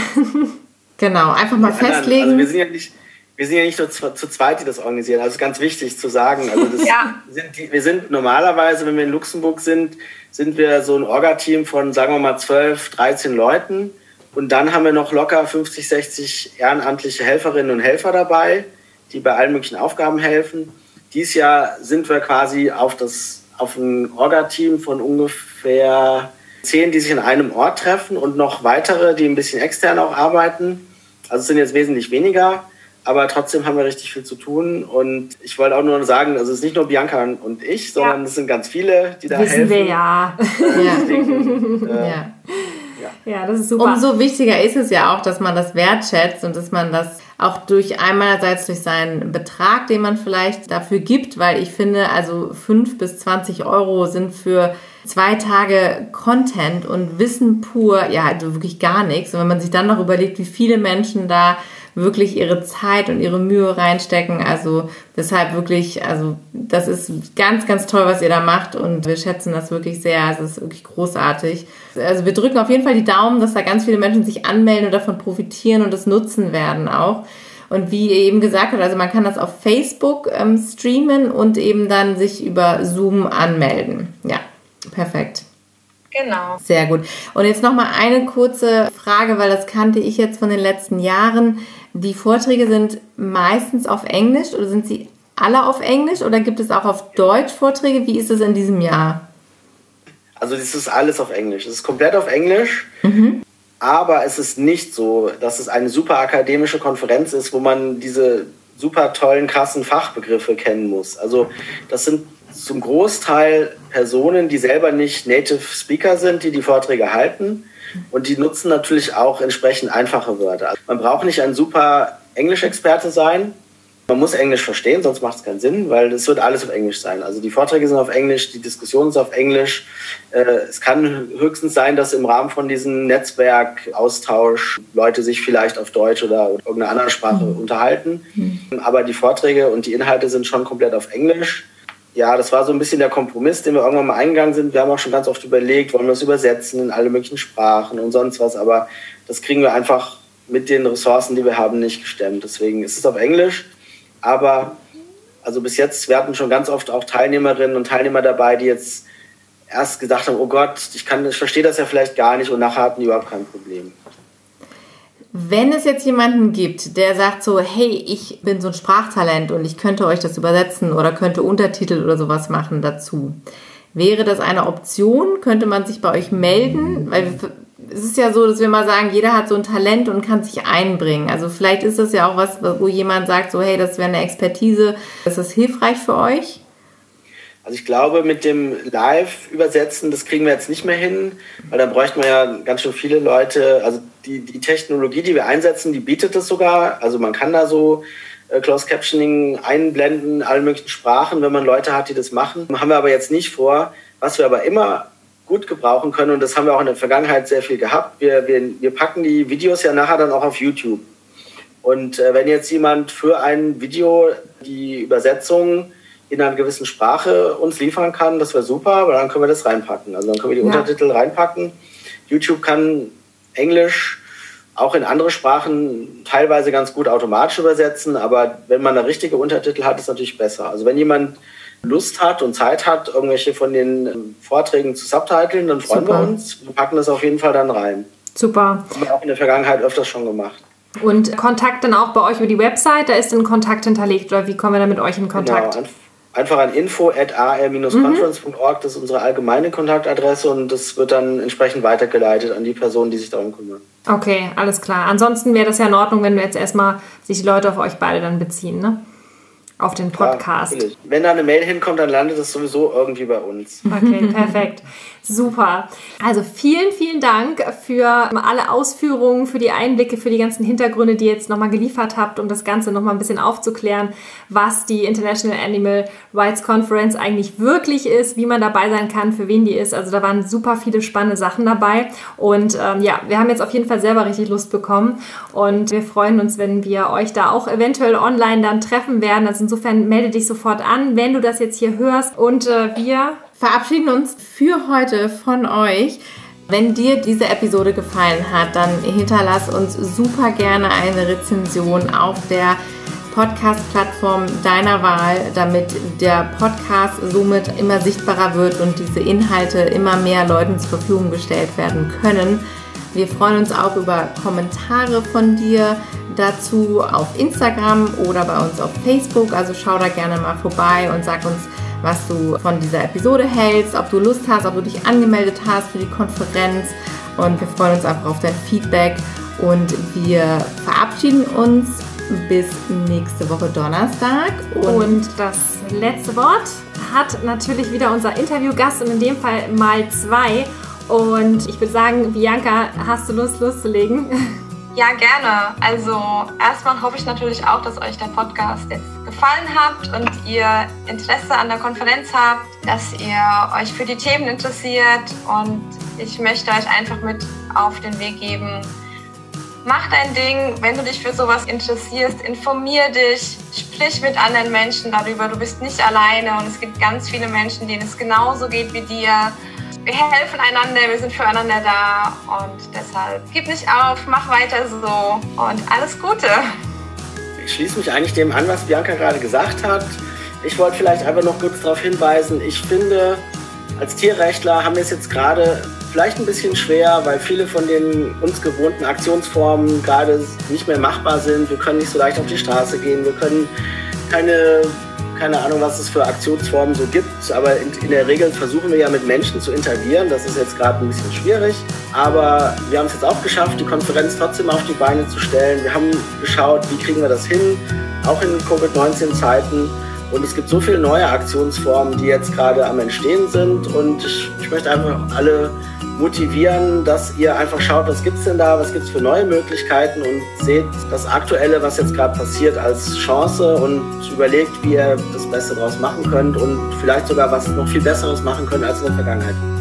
genau, einfach mal ja, festlegen. Also wir sind ja nicht, wir sind ja nicht nur zu, zu zweit, die das organisieren. Also ist ganz wichtig zu sagen. Also das ja. sind die, wir sind normalerweise, wenn wir in Luxemburg sind, sind wir so ein Orga-Team von, sagen wir mal, 12, 13 Leuten. Und dann haben wir noch locker 50, 60 ehrenamtliche Helferinnen und Helfer dabei, die bei allen möglichen Aufgaben helfen. Dies Jahr sind wir quasi auf das auf ein Orga-Team von ungefähr zehn, die sich in einem Ort treffen und noch weitere, die ein bisschen extern auch arbeiten. Also es sind jetzt wesentlich weniger, aber trotzdem haben wir richtig viel zu tun. Und ich wollte auch nur sagen, also es ist nicht nur Bianca und ich, sondern ja. es sind ganz viele, die da Wissen helfen. wir ja. Deswegen, äh, ja. Ja, das ist super. Umso wichtiger ist es ja auch, dass man das wertschätzt und dass man das auch durch einerseits durch seinen Betrag, den man vielleicht dafür gibt, weil ich finde, also fünf bis zwanzig Euro sind für zwei Tage Content und Wissen pur, ja, also wirklich gar nichts. Und wenn man sich dann noch überlegt, wie viele Menschen da wirklich ihre Zeit und ihre Mühe reinstecken. Also deshalb wirklich, also das ist ganz, ganz toll, was ihr da macht und wir schätzen das wirklich sehr. Also es ist wirklich großartig. Also wir drücken auf jeden Fall die Daumen, dass da ganz viele Menschen sich anmelden und davon profitieren und das nutzen werden auch. Und wie ihr eben gesagt habt, also man kann das auf Facebook ähm, streamen und eben dann sich über Zoom anmelden. Ja, perfekt. Genau. Sehr gut. Und jetzt noch mal eine kurze Frage, weil das kannte ich jetzt von den letzten Jahren. Die Vorträge sind meistens auf Englisch oder sind sie alle auf Englisch oder gibt es auch auf Deutsch Vorträge? Wie ist es in diesem Jahr? Also das ist alles auf Englisch. Es ist komplett auf Englisch. Mhm. Aber es ist nicht so, dass es eine super akademische Konferenz ist, wo man diese super tollen, krassen Fachbegriffe kennen muss. Also das sind zum Großteil Personen, die selber nicht Native Speaker sind, die die Vorträge halten. Und die nutzen natürlich auch entsprechend einfache Wörter. Also man braucht nicht ein super Englischexperte sein. Man muss Englisch verstehen, sonst macht es keinen Sinn, weil es wird alles auf Englisch sein. Also die Vorträge sind auf Englisch, die Diskussion ist auf Englisch. Äh, es kann höchstens sein, dass im Rahmen von diesem Netzwerkaustausch Leute sich vielleicht auf Deutsch oder irgendeiner anderen Sprache mhm. unterhalten. Mhm. Aber die Vorträge und die Inhalte sind schon komplett auf Englisch ja, das war so ein bisschen der Kompromiss, den wir irgendwann mal eingegangen sind. Wir haben auch schon ganz oft überlegt, wollen wir es übersetzen in alle möglichen Sprachen und sonst was, aber das kriegen wir einfach mit den Ressourcen, die wir haben, nicht gestemmt. Deswegen ist es auf Englisch, aber also bis jetzt, wir hatten schon ganz oft auch Teilnehmerinnen und Teilnehmer dabei, die jetzt erst gesagt haben, oh Gott, ich, kann, ich verstehe das ja vielleicht gar nicht und nachher hatten die überhaupt kein Problem. Wenn es jetzt jemanden gibt, der sagt so, hey, ich bin so ein Sprachtalent und ich könnte euch das übersetzen oder könnte Untertitel oder sowas machen dazu, wäre das eine Option? Könnte man sich bei euch melden? Weil es ist ja so, dass wir mal sagen, jeder hat so ein Talent und kann sich einbringen. Also vielleicht ist das ja auch was, wo jemand sagt so, hey, das wäre eine Expertise, ist das hilfreich für euch? Also ich glaube, mit dem Live-Übersetzen, das kriegen wir jetzt nicht mehr hin, weil dann bräuchten wir ja ganz schön viele Leute. Also die, die Technologie, die wir einsetzen, die bietet das sogar. Also man kann da so äh, Closed Captioning einblenden, allen möglichen Sprachen, wenn man Leute hat, die das machen. Haben wir aber jetzt nicht vor. Was wir aber immer gut gebrauchen können, und das haben wir auch in der Vergangenheit sehr viel gehabt, wir, wir, wir packen die Videos ja nachher dann auch auf YouTube. Und äh, wenn jetzt jemand für ein Video die Übersetzung in einer gewissen Sprache uns liefern kann, das wäre super, weil dann können wir das reinpacken. Also dann können wir die ja. Untertitel reinpacken. YouTube kann Englisch auch in andere Sprachen teilweise ganz gut automatisch übersetzen, aber wenn man da richtige Untertitel hat, ist es natürlich besser. Also wenn jemand Lust hat und Zeit hat, irgendwelche von den ähm, Vorträgen zu subtiteln, dann freuen Super. wir uns. Wir packen das auf jeden Fall dann rein. Super. Haben wir auch in der Vergangenheit öfters schon gemacht. Und Kontakt dann auch bei euch über die Website, da ist ein Kontakt hinterlegt oder wie kommen wir dann mit euch in Kontakt? Genau, einfach an info at ar-conference.org, das ist unsere allgemeine Kontaktadresse und das wird dann entsprechend weitergeleitet an die Personen, die sich darum kümmern. Okay, alles klar. Ansonsten wäre das ja in Ordnung, wenn wir jetzt erstmal sich die Leute auf euch beide dann beziehen, ne? Auf den Podcast. Ja, Wenn da eine Mail hinkommt, dann landet es sowieso irgendwie bei uns. Okay, perfekt. Super. Also vielen, vielen Dank für alle Ausführungen, für die Einblicke, für die ganzen Hintergründe, die ihr jetzt nochmal geliefert habt, um das Ganze nochmal ein bisschen aufzuklären, was die International Animal Rights Conference eigentlich wirklich ist, wie man dabei sein kann, für wen die ist. Also da waren super viele spannende Sachen dabei. Und ähm, ja, wir haben jetzt auf jeden Fall selber richtig Lust bekommen. Und wir freuen uns, wenn wir euch da auch eventuell online dann treffen werden. Also insofern melde dich sofort an, wenn du das jetzt hier hörst. Und äh, wir verabschieden uns für heute von euch. Wenn dir diese Episode gefallen hat, dann hinterlass uns super gerne eine Rezension auf der Podcast-Plattform deiner Wahl, damit der Podcast somit immer sichtbarer wird und diese Inhalte immer mehr Leuten zur Verfügung gestellt werden können. Wir freuen uns auch über Kommentare von dir dazu auf Instagram oder bei uns auf Facebook. Also schau da gerne mal vorbei und sag uns, was du von dieser Episode hältst, ob du Lust hast, ob du dich angemeldet hast für die Konferenz. Und wir freuen uns einfach auf dein Feedback. Und wir verabschieden uns bis nächste Woche Donnerstag. Und, und das letzte Wort hat natürlich wieder unser Interviewgast und in dem Fall mal zwei. Und ich würde sagen, Bianca, hast du Lust loszulegen? Ja, gerne. Also erstmal hoffe ich natürlich auch, dass euch der Podcast jetzt gefallen habt und ihr Interesse an der Konferenz habt, dass ihr euch für die Themen interessiert und ich möchte euch einfach mit auf den Weg geben. Mach dein Ding, wenn du dich für sowas interessierst, informier dich, sprich mit anderen Menschen darüber. Du bist nicht alleine und es gibt ganz viele Menschen, denen es genauso geht wie dir wir helfen einander, wir sind füreinander da und deshalb gib nicht auf, mach weiter so und alles Gute. Ich schließe mich eigentlich dem an, was Bianca gerade gesagt hat. Ich wollte vielleicht einfach noch kurz darauf hinweisen, ich finde, als Tierrechtler haben wir es jetzt gerade vielleicht ein bisschen schwer, weil viele von den uns gewohnten Aktionsformen gerade nicht mehr machbar sind. Wir können nicht so leicht auf die Straße gehen, wir können keine keine Ahnung, was es für Aktionsformen so gibt, aber in, in, der Regel versuchen wir ja mit Menschen zu interagieren. Das ist jetzt gerade ein bisschen schwierig, aber wir haben es jetzt auch geschafft, die Konferenz trotzdem auf die Beine zu stellen. Wir haben geschaut, wie kriegen wir das hin, auch in Covid-19-Zeiten. Und es gibt so viele neue Aktionsformen, die jetzt gerade am Entstehen sind. Und ich, ich möchte einfach alle motivieren, dass ihr einfach schaut, was gibt es denn da, was gibt es für neue Möglichkeiten und seht das Aktuelle, was jetzt gerade passiert, als Chance und überlegt, wie ihr das Beste daraus machen könnt und vielleicht sogar was noch viel Besseres machen könnt als in der Vergangenheit.